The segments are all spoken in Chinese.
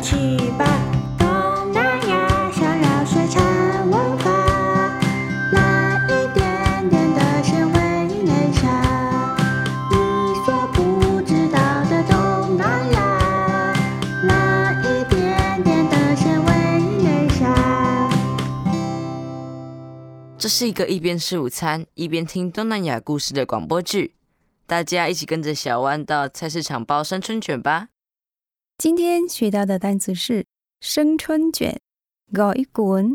去吧！东南亚小绕水产文化，来一点点的鲜味内沙，你所不知道的东南亚，来一点点的鲜味内沙。这是一个一边吃午餐一边听东南亚故事的广播剧，大家一起跟着小弯到菜市场包生春卷吧。今天学到的单词是生春卷、gói cuốn、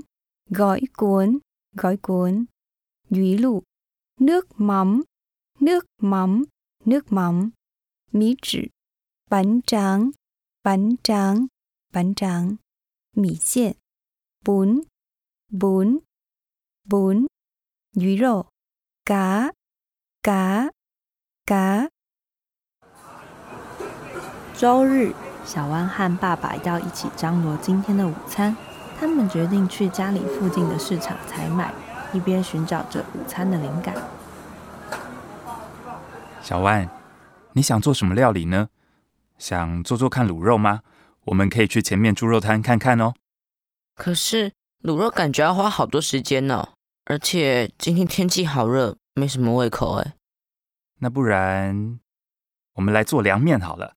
gói cuốn、gói cuốn、鱼露、nước mắm、nước mắm、nước mắm、米纸、bánh tráng、bánh tráng、bánh tráng、米线、bún、bún、bún、鱼肉、cá、cá、cá。周日，小湾和爸爸要一起张罗今天的午餐。他们决定去家里附近的市场采买，一边寻找着午餐的灵感。小万，你想做什么料理呢？想做做看卤肉吗？我们可以去前面猪肉摊看看哦。可是卤肉感觉要花好多时间呢，而且今天天气好热，没什么胃口哎。那不然我们来做凉面好了。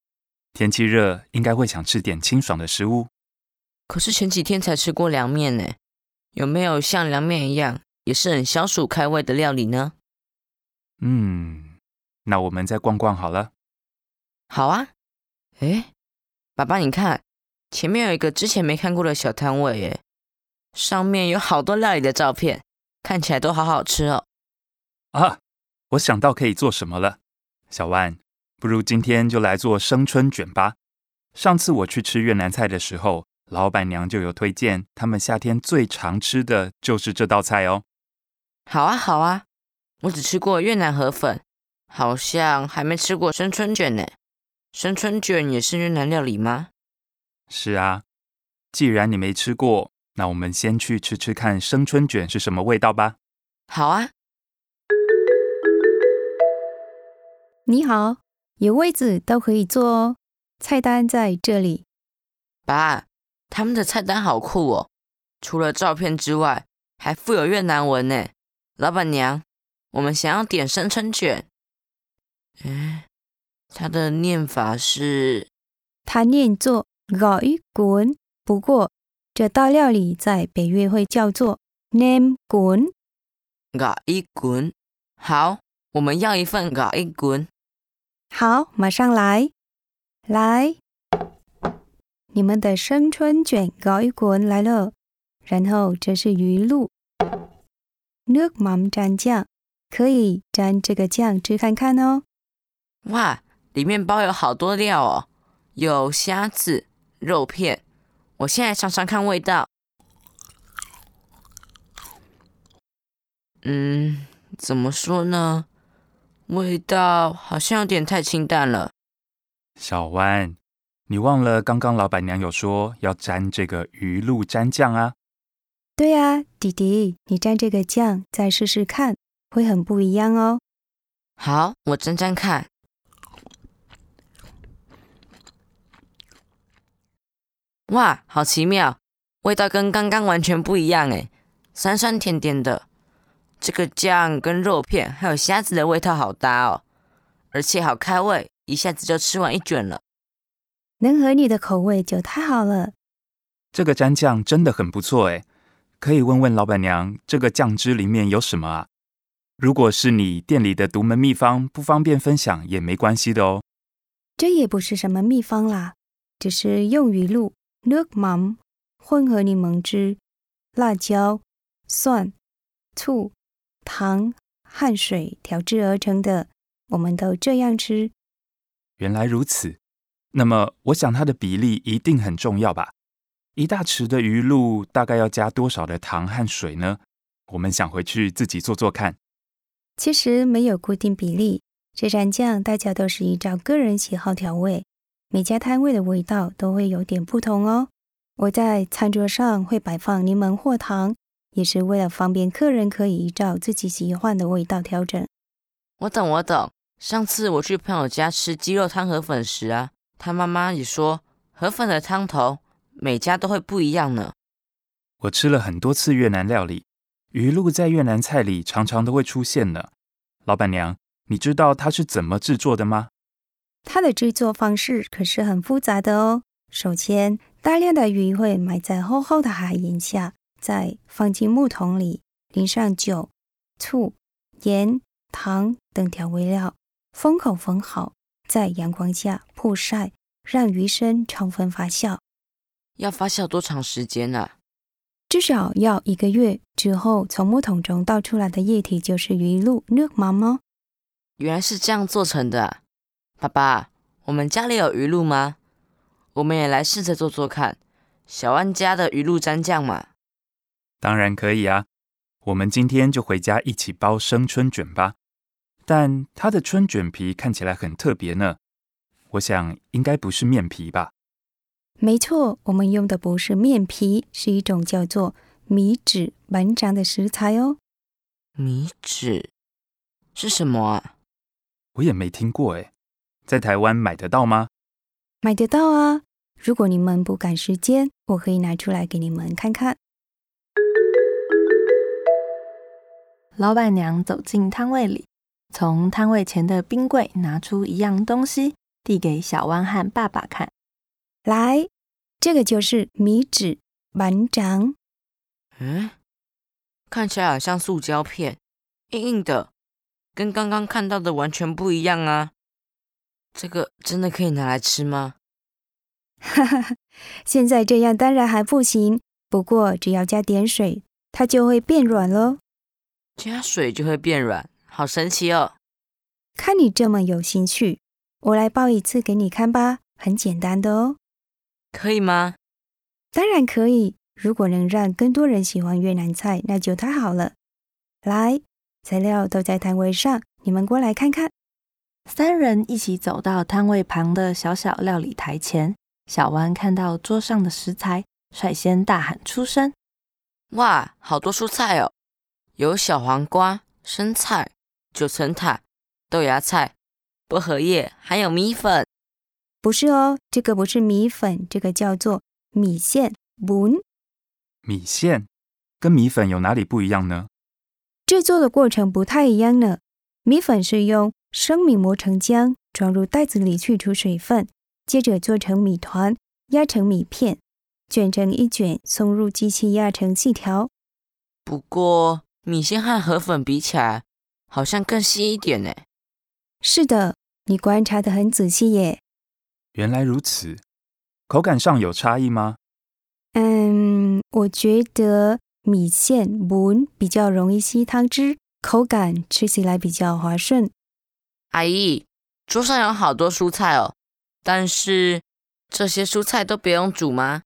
天气热，应该会想吃点清爽的食物。可是前几天才吃过凉面呢，有没有像凉面一样，也是很消暑开胃的料理呢？嗯，那我们再逛逛好了。好啊。哎，爸爸，你看，前面有一个之前没看过的小摊位耶，上面有好多料理的照片，看起来都好好吃哦。啊，我想到可以做什么了。小万，不如今天就来做生春卷吧。上次我去吃越南菜的时候，老板娘就有推荐，他们夏天最常吃的就是这道菜哦。好啊，好啊，我只吃过越南河粉，好像还没吃过生春卷呢。生春卷也是越南料理吗？是啊，既然你没吃过，那我们先去吃吃看生春卷是什么味道吧。好啊，你好，有位子都可以坐哦。菜单在这里。爸，他们的菜单好酷哦，除了照片之外，还附有越南文呢。老板娘，我们想要点生春卷。诶，它的念法是它念作 gói cuốn，不过这道料理在北越会叫做 nem cuốn。嘎一滚。好，我们要一份嘎一滚。好，马上来，来，你们的生春卷 gói cuốn 来了。然后这是鱼露柠檬蘸酱，可以蘸这个酱吃看看哦。哇，里面包有好多料哦，有虾子、肉片。我现在尝尝看味道。嗯，怎么说呢？味道好像有点太清淡了。小弯，你忘了刚刚老板娘有说要沾这个鱼露沾酱啊？对啊，弟弟，你蘸这个酱再试试看，会很不一样哦。好，我沾沾看。哇，好奇妙，味道跟刚刚完全不一样诶，酸酸甜甜的。这个酱跟肉片还有虾子的味道好搭哦，而且好开胃，一下子就吃完一卷了。能合你的口味就太好了。这个蘸酱真的很不错诶，可以问问老板娘，这个酱汁里面有什么啊？如果是你店里的独门秘方，不方便分享也没关系的哦。这也不是什么秘方啦，只是用鱼露、nước mắm 混合柠檬汁、辣椒、蒜、醋、糖和水调制而成的。我们都这样吃。原来如此，那么我想它的比例一定很重要吧？一大匙的鱼露大概要加多少的糖和水呢？我们想回去自己做做看。其实没有固定比例，这蘸酱大家都是依照个人喜好调味，每家摊位的味道都会有点不同哦。我在餐桌上会摆放柠檬或糖，也是为了方便客人可以依照自己喜欢的味道调整。我懂，我懂。上次我去朋友家吃鸡肉汤河粉时啊，他妈妈也说河粉的汤头每家都会不一样呢。我吃了很多次越南料理，鱼露在越南菜里常常都会出现呢。老板娘，你知道它是怎么制作的吗？它的制作方式可是很复杂的哦。首先，大量的鱼会埋在厚厚的海盐下，再放进木桶里，淋上酒、醋、盐、糖等调味料，封口封好，在阳光下曝晒，让鱼身充分发酵。要发酵多长时间呢、至少要一个月之后，从木桶中倒出来的液体就是鱼露 nước mắm 哦。原来是这样做成的啊、爸爸，我们家里有鱼露吗？我们也来试着做做看。小安家的鱼露蘸酱嘛。当然可以啊。我们今天就回家一起包生春卷吧。但它的春卷皮看起来很特别呢。我想应该不是面皮吧？没错，我们用的不是面皮，是一种叫做米纸板长的食材哦。米纸是什么啊？我也没听过诶，在台湾买得到吗？买得到啊！如果你们不赶时间，我可以拿出来给你们看看。老板娘走进摊位里，从摊位前的冰柜拿出一样东西，递给小汪和爸爸看。来，这个就是米纸板长。嗯，看起来好像塑胶片，硬硬的，跟刚刚看到的完全不一样啊。这个真的可以拿来吃吗？哈哈哈，现在这样当然还不行，不过只要加点水，它就会变软喽。加水就会变软，好神奇哦！看你这么有兴趣，我来包一次给你看吧，很简单的哦。可以吗？当然可以，如果能让更多人喜欢越南菜，那就太好了。来，材料都在摊位上，你们过来看看。三人一起走到摊位旁的小小料理台前，小湾看到桌上的食材，率先大喊出声。哇，好多蔬菜哦！有小黄瓜、生菜、九层塔、豆芽菜、薄荷叶，还有米粉。不是哦，这个不是米粉，这个叫做米线 bún。米线跟米粉有哪里不一样呢？制作的过程不太一样呢。米粉是用生米磨成浆，装入袋子里去除水分，接着做成米团，压成米片，卷成一卷，送入机器压成细条。不过米线和河粉比起来，好像更稀一点呢。是的，你观察得很仔细耶。原来如此，口感上有差异吗？嗯，我觉得米线 bún 比较容易吸汤汁，口感吃起来比较滑顺。阿姨，桌上有好多蔬菜哦，但是这些蔬菜都不用煮吗？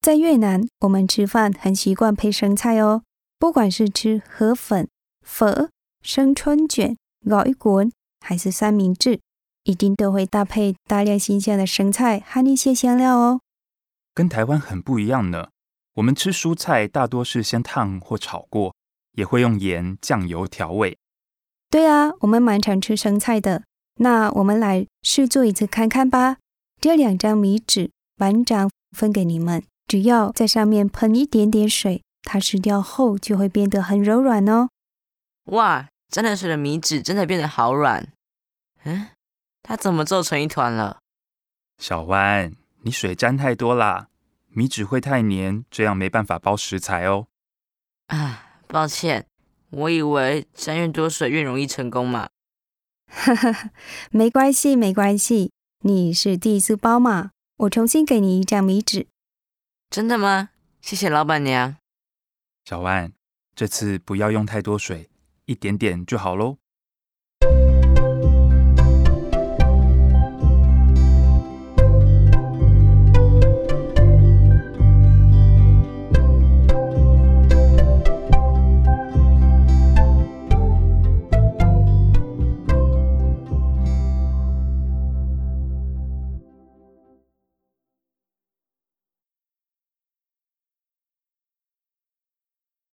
在越南，我们吃饭很习惯配生菜哦，不管是吃河粉、粉、生春卷、gỏi cuốn，还是三明治，一定都会搭配大量新鲜的生菜和一些香料哦。跟台湾很不一样呢。我们吃蔬菜大多是先烫或炒过，也会用盐、酱油调味。对啊，我们蛮常吃生菜的。那我们来试做一次看看吧。这两张米纸板长分给你们，只要在上面喷一点点水，它吃掉后就会变得很柔软哦。哇，沾了水的米纸真的变得好软。嗯，它怎么皱成一团了？小弯，你水沾太多啦，米纸会太黏，这样没办法包食材哦。啊，抱歉，我以为沾越多水越容易成功嘛。哈哈哈，没关系，没关系，你是第一次包嘛，我重新给你一张米纸。真的吗？谢谢老板娘。小万，这次不要用太多水，一点点就好喽。